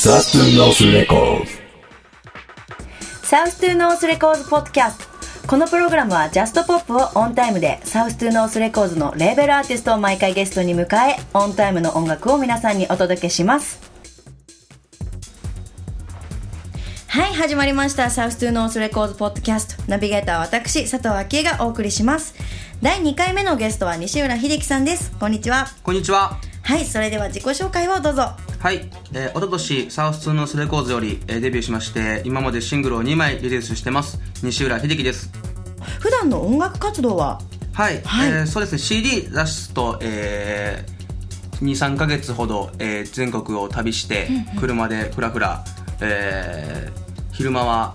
South to North Records。 South to North Records Podcast。このプログラムはジャストポップをオンタイムで South to North Records のレーベルアーティストを毎回ゲストに迎えオンタイムの音楽を皆さんにお届けします。はい始まりました。 South to North Records Podcast。ナビゲーターは私佐藤昭恵がお送りします。第2回目のゲストは西浦秀樹さんです。こんにちは。こんにちは。はいそれでは自己紹介をどうぞはい、えー、おととしサウス2のスレコーズより、えーデビューしまして今までシングルを2枚リリースしてます。西浦秀樹です。普段の音楽活動は？はい、はい。えーそうですね。CD 出すと、えー、23か月ほど、えー全国を旅して車でふらふら、えー昼間は、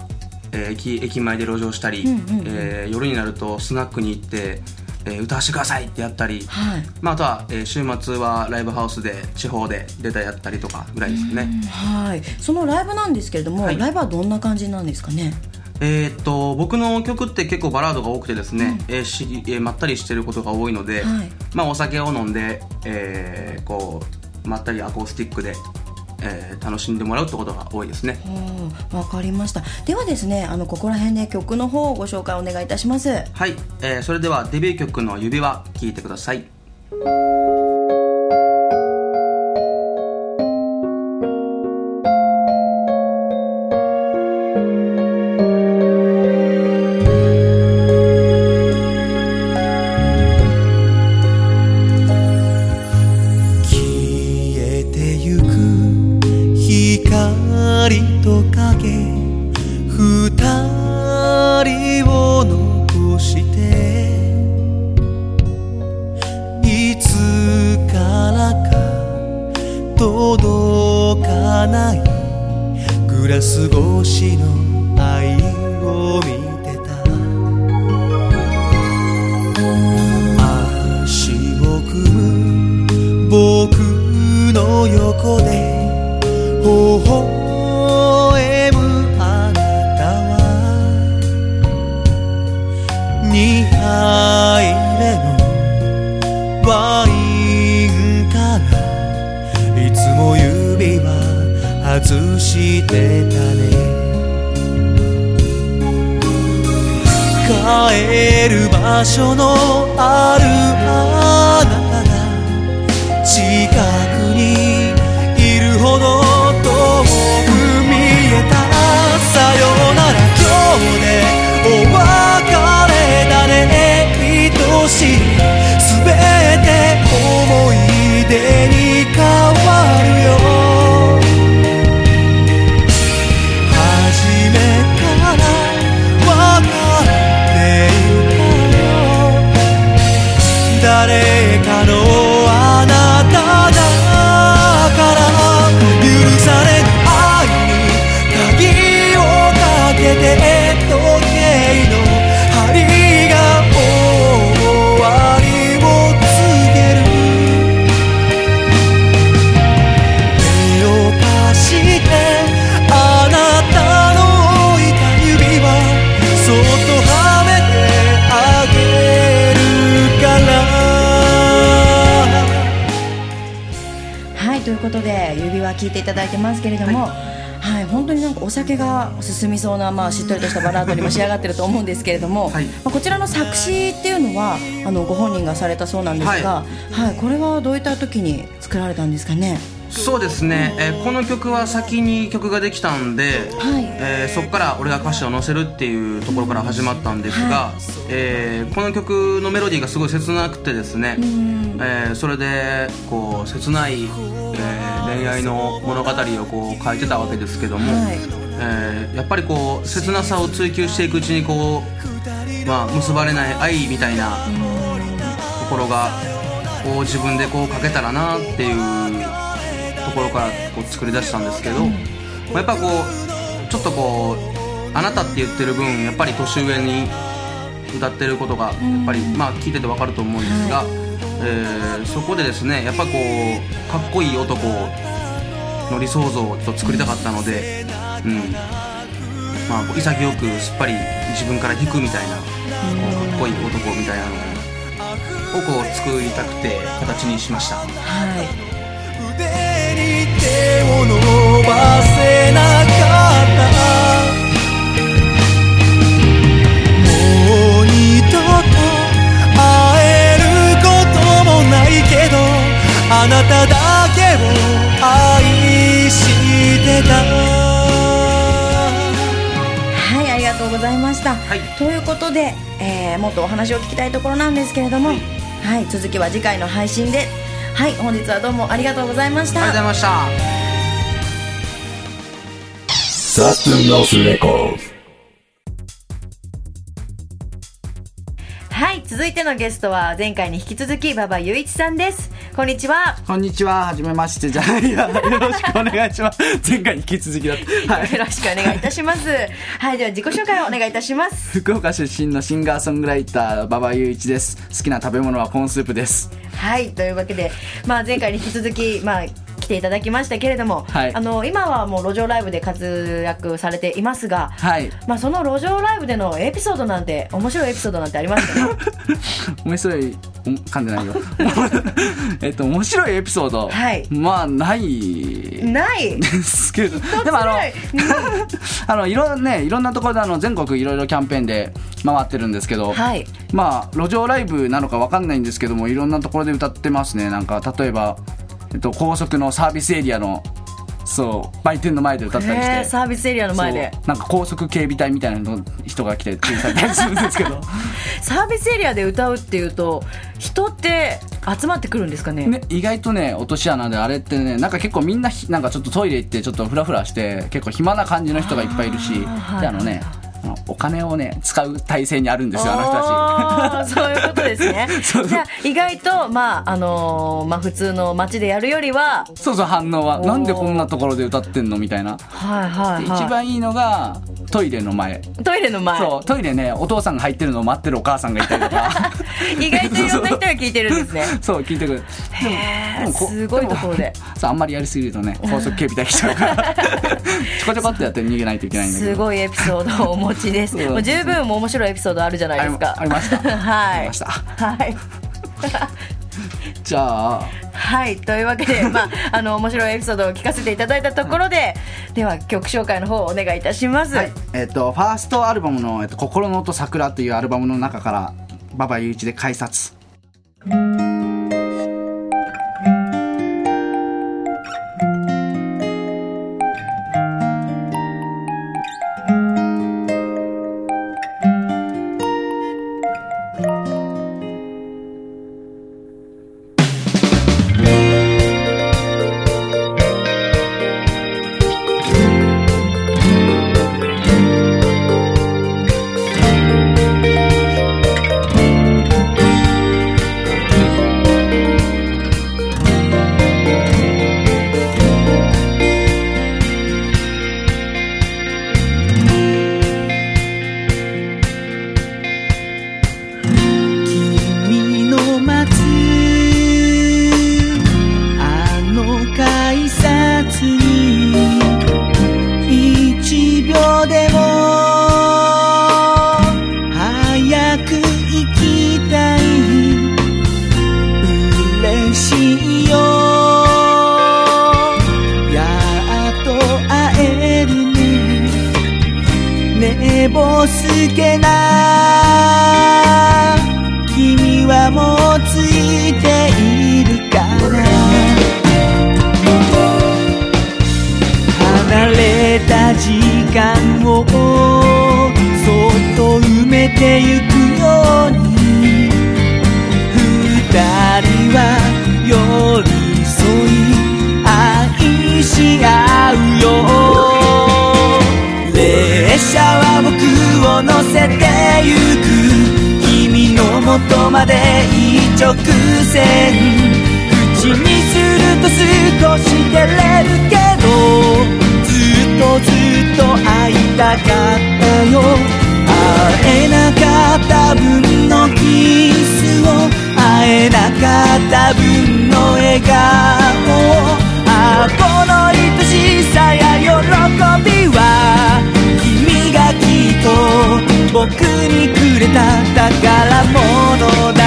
えー駅駅前で路上したり、えー夜になるとスナックに行って、えー歌わせてくださいってやったり、はい。まあ、あとは、えー週末はライブハウスで地方で出たやったりとかぐらいですね、はい。そのライブなんですけれども、はい。ライブはどんな感じなんですかね？えーっと僕の曲って結構バラードが多くてですね、えーしえーまったりしてることが多いので、はい。まあ、お酒を飲んで、えーこうまったりアコースティックで、えー楽しんでもらうってことが多いですね。はあわかりました。ではですねあのここら辺で曲の方をご紹介お願いいたします。はい、えーそれではデビュー曲の「指輪」聴いてくださいはいということで指輪聴いていただいてますけれども、はい。本当になんかお酒が進みそうな、まあ、しっとりとしたバラードにも仕上がってると思うんですけれども、はい。まあ、こちらの作詞っていうのはあのご本人がされたそうなんですが、はいこれはどういった時に作られたんですかね？そうですね、えーこの曲は先に曲ができたんで、はい。えーそこから俺が歌詞を載せるっていうところから始まったんですが、えーこの曲のメロディーがすごい切なくてですね、えーそれでこう切ない、えー恋愛の物語をこう書いてたわけですけども、はい。えーやっぱりこう切なさを追求していくうちにこう、まあ、結ばれない愛みたいなところがこう自分でこう書けたらなっていうところからこう作り出したんですけど、まあやっぱこうちょっとこうあなたって言ってる分やっぱり年上に歌ってることがやっぱり、まあ聞いててわかると思うんですが、えーそこでですねやっぱこうかっこいい男の理想像をちょっと作りたかったので、うん。まあ、こう潔くすっぱり自分から引くみたいな、こうかっこいい男みたいなのをこう作りたくて形にしました。はいを伸ばせなかったもう二度と会えることもないけどあなただけを愛してた。はい、ありがとうございました、ということで、えー、もっとお話を聞きたいところなんですけれども、はい、続きは次回の配信ではい本日はどうもありがとうございましたありがとうございました。Saturnos Records. はい続いてのゲストは前回に引き続き馬場雄一さんですこんにちはこんにちは、はじめまして、じゃあ、いや、よろしくお願いします。前回に引き続きだった。はい。よろしくお願いいたしますはいでは自己紹介をお願いいたします 福岡出身のシンガーソングライター、馬場雄一です。好きな食べ物はコーンスープです。はいというわけで、まあ、前回に引き続き、まあ、来ていただきましたけれども、はいあの今はもう路上ライブで活躍されていますが、はい。まあ、その路上ライブでのエピソードなんて面白いエピソードなんてありますか？面白い、ん噛んでないよ。えっと、面白いエピソード。はいまあ、ない。ないですけど。でも、あの、あの、いろんなね、いろんなところで、あの、全国いろいろキャンペーンで回ってるんですけど。はいまあ路上ライブなのかわかんないんですけどもいろんなところで歌ってますねなんか例えば、えっと、高速のサービスエリアのそう売店の前で歌ったりして。へーサービスエリアの前で。なんか高速警備隊みたいなの人が来て注意されたりするんですけど。サービスエリアで歌うっていうと人って集まってくるんですかね？ね、意外とね落とし穴であれってねなんか結構みんなひなんかちょっとトイレ行ってちょっとフラフラして結構暇な感じの人がいっぱいいるしあーであのねあのお金をね使う体制にあるんですよあの人たち。そういうことですね。そう。じゃあ意外とまああのーまあ普通の街でやるよりはそうそう反応はなんでこんなところで歌ってんのみたいな。はいはいはい。一番いいのがトイレの前。トイレの前。そうトイレねお父さんが入ってるのを待ってるお母さんがいたりとか。意外といろんな人が聞いてるんですね。そう聞いてくる。でもこすごいところで。もそうあんまりやりすぎるとね高速警備隊来ちゃうから。ちょこちょこってやって逃げないといけないんだけど。すごいエピソードをお持ちですもう十分面白いエピソードあるじゃないですか。ありました。はい。ありました。はい。じゃあ。はい。というわけで、まあ、あの面白いエピソードを聞かせていただいたところで、では曲紹介の方をお願いいたします、はい。えっとファーストアルバムの「えっと、心の音桜」というアルバムの中から馬場雄一で「改札」てゆくように二人は寄り添い愛し合うよ。列車は僕を乗せてゆく。君の元まで一直線。口にすると少し照れるけどずっとずっと会いたかったよ。会えなかった分のキスを会えなかった分の笑顔あこの愛しさや喜びは君がきっと僕にくれた宝物だ。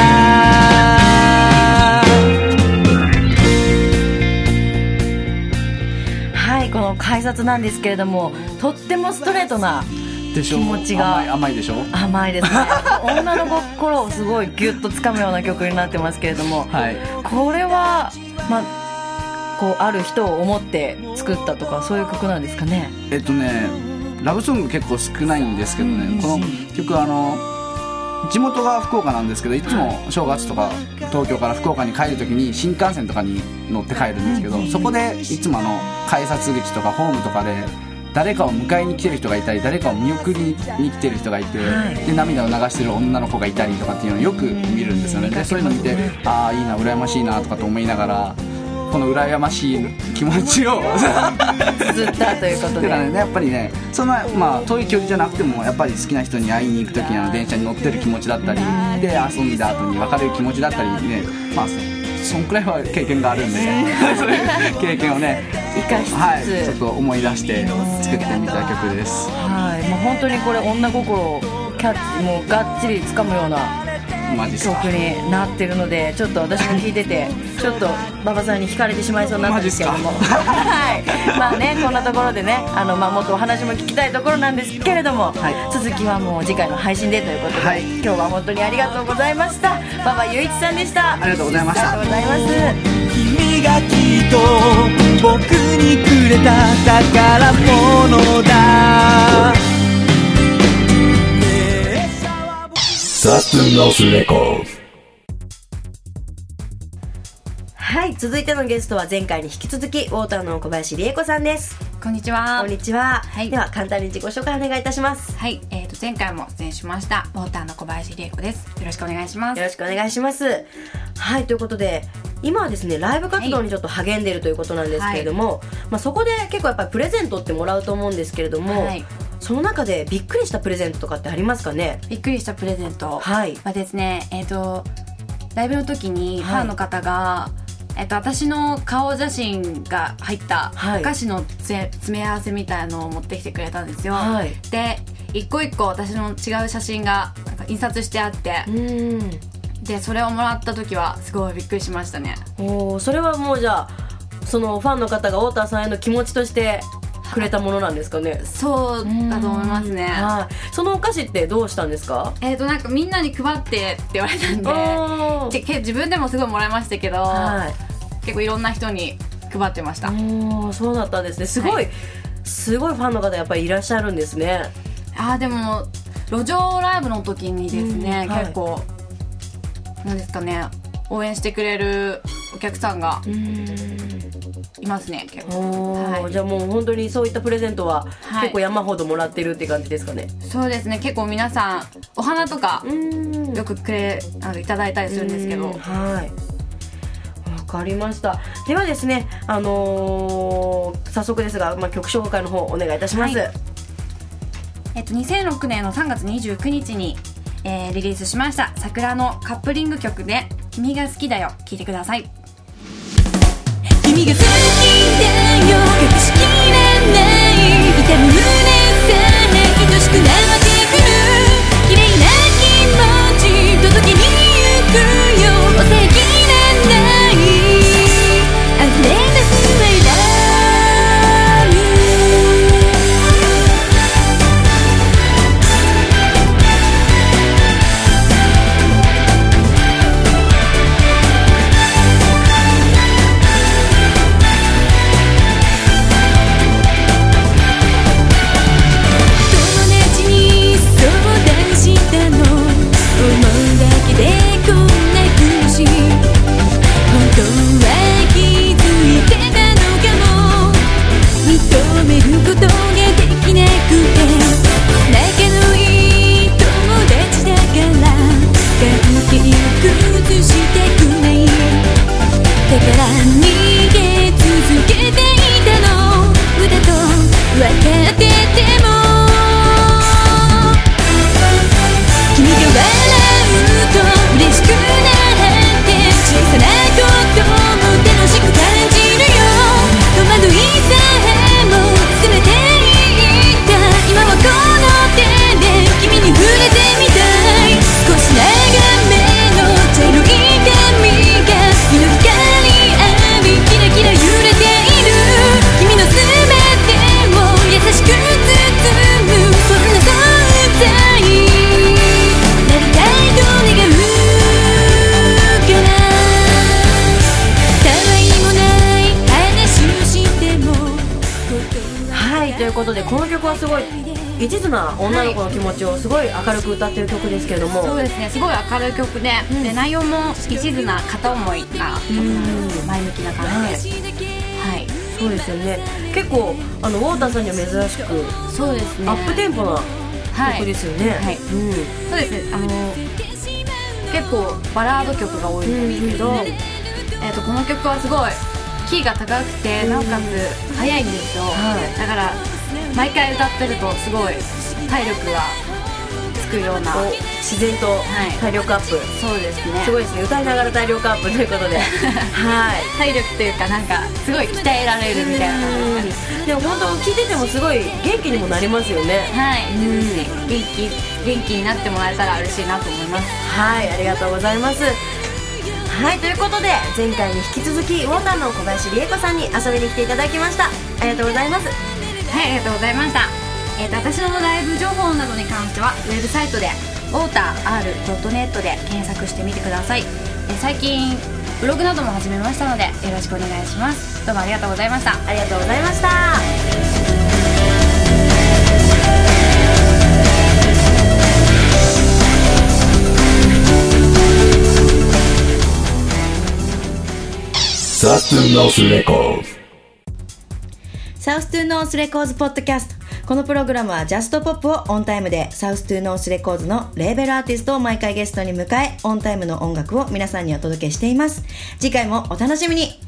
はいこの改札なんですけれどもとってもストレートなでしょ気持ちが。甘い甘いでしょ？甘いですね。女の心をすごいギュッとつかむような曲になってますけれども。はい。これはまあこうある人を思って作ったとかそういう曲なんですかね？えっとねラブソング結構少ないんですけどね、この曲あの地元が福岡なんですけどいつも正月とか東京から福岡に帰る時に新幹線とかに乗って帰るんですけど、そこでいつもあの改札口とかホームとかで誰かを迎えに来てる人がいたり誰かを見送りに来てる人がいて、で涙を流してる女の子がいたりとかっていうのをよく見るんですよね。でそういうの見てああいいな羨ましいなとかと思いながらこの羨ましい気持ちを 綴ったということで。てかねやっぱりねそんなまあ遠い距離じゃなくてもやっぱり好きな人に会いに行く時の電車に乗ってる気持ちだったりで遊んだ後に別れる気持ちだったりねまあそそんくらいは経験があるんで。そういう経験をね。生かしつつ、はいちょっと思い出して作ってみた曲です。はい、もう本当にこれ女心をキャッチもうがっちり掴むような曲になってるのでちょっと私も聞いててちょっと馬場さんに惹かれてしまいそうになったんですけども。はい。まあねこんなところでねあの、まあ、もっとお話も聞きたいところなんですけれども、はい。続きはもう次回の配信でということで、はい。今日は本当にありがとうございました。馬場雄一さんでした。ありがとうございました。ありがとうございます。君がきっと僕にくれた宝物だ僕 Saturnos Records. はい続いてのゲストは前回に引き続きウォーターの小林理恵子さんですこんにちは。こんにちは、はいでは簡単に自己紹介お願いいたしますはい、えー、と前回も出演しましたウォーターの小林理恵子です。よろしくお願いします。よろしくお願いします。はいということで今はですねライブ活動にちょっと励んでいるということなんですけれども、まあ、そこで結構やっぱりプレゼントってもらうと思うんですけれども、はいその中でびっくりしたプレゼントとかってありますかね？びっくりしたプレゼント。はい。はですね、えっ、とライブの時にフはいァンの方が、えっと私の顔写真が入ったはい。お菓子の詰詰め合わせみたいのを持ってきてくれたんですよ。はい。で一個一個私の違う写真が印刷してあって。でそれをもらった時はすごいびっくりしましたね。おーそれはもうじゃあそのファンの方が太田さんへの気持ちとしてくれたものなんですかね。そうだと思いますね。はい。そのお菓子ってどうしたんですか？えー、となんかみんなに配ってって言われたんで自分でもすごいもらいましたけど、はい。結構いろんな人に配ってました、おーそうだったんですね。すごい、はい。すごいファンの方やっぱりいらっしゃるんですね。あーでも路上ライブの時にですね、結構なんですかね応援してくれるお客さんがいますね結構。はい。じゃあもう本当にそういったプレゼントははい。結構山ほどもらってるって感じですかね、そうですね結構皆さんお花とかうん。よくくれあのいただいたりするんですけど、うんはい。わかりました。ではですねあのー早速ですが、まあ、曲紹介の方お願いいたします、はい。えっと、2006年の3月29日に、えーリリースしました桜のカップリング曲で「君が好きだよ」聴いてください君が好きだよ。隠しきれない痛み一途な女の子の気持ちをすごい明るく歌ってる曲ですけれども、そうですねすごい明るい曲で,、で内容も一途な片思いな曲なん。です前向きな感じで。はい。そうですよね。結構あのウォーターさんには珍しくそうですね。アップテンポな曲ですよね、はい。うん。そうです。ねあの結構バラード曲が多いんですけど、えー、とこの曲はすごいキーが高くてなおかつ速いんですよ、はい。だから毎回歌ってるとすごい体力がつくような自然とい。体力アップ、そうですね。すごいですね。歌いながら体力アップということで。はい。体力というかなんかすごい鍛えられるみたいなでも本当聞いててもすごい元気にもなりますよね。はい、元気元気になってもらえたら嬉しいなと思います。はいありがとうございます。はいということで前回に引き続きウォーターの小林理恵子さんに遊びに来ていただきました。ありがとうございますはい、ありがとうございました。えー、と私のライブ情報などに関してはウェブサイトで waterr.net で検索してみてください、えー最近ブログなども始めましたのでよろしくお願いします。どうもありがとうございました。ありがとうございました。South to North Records。 South to North Records Podcast。このプログラムはジャストポップをオンタイムで South to North Records のレーベルアーティストを毎回ゲストに迎えオンタイムの音楽を皆さんにお届けしています。次回もお楽しみに。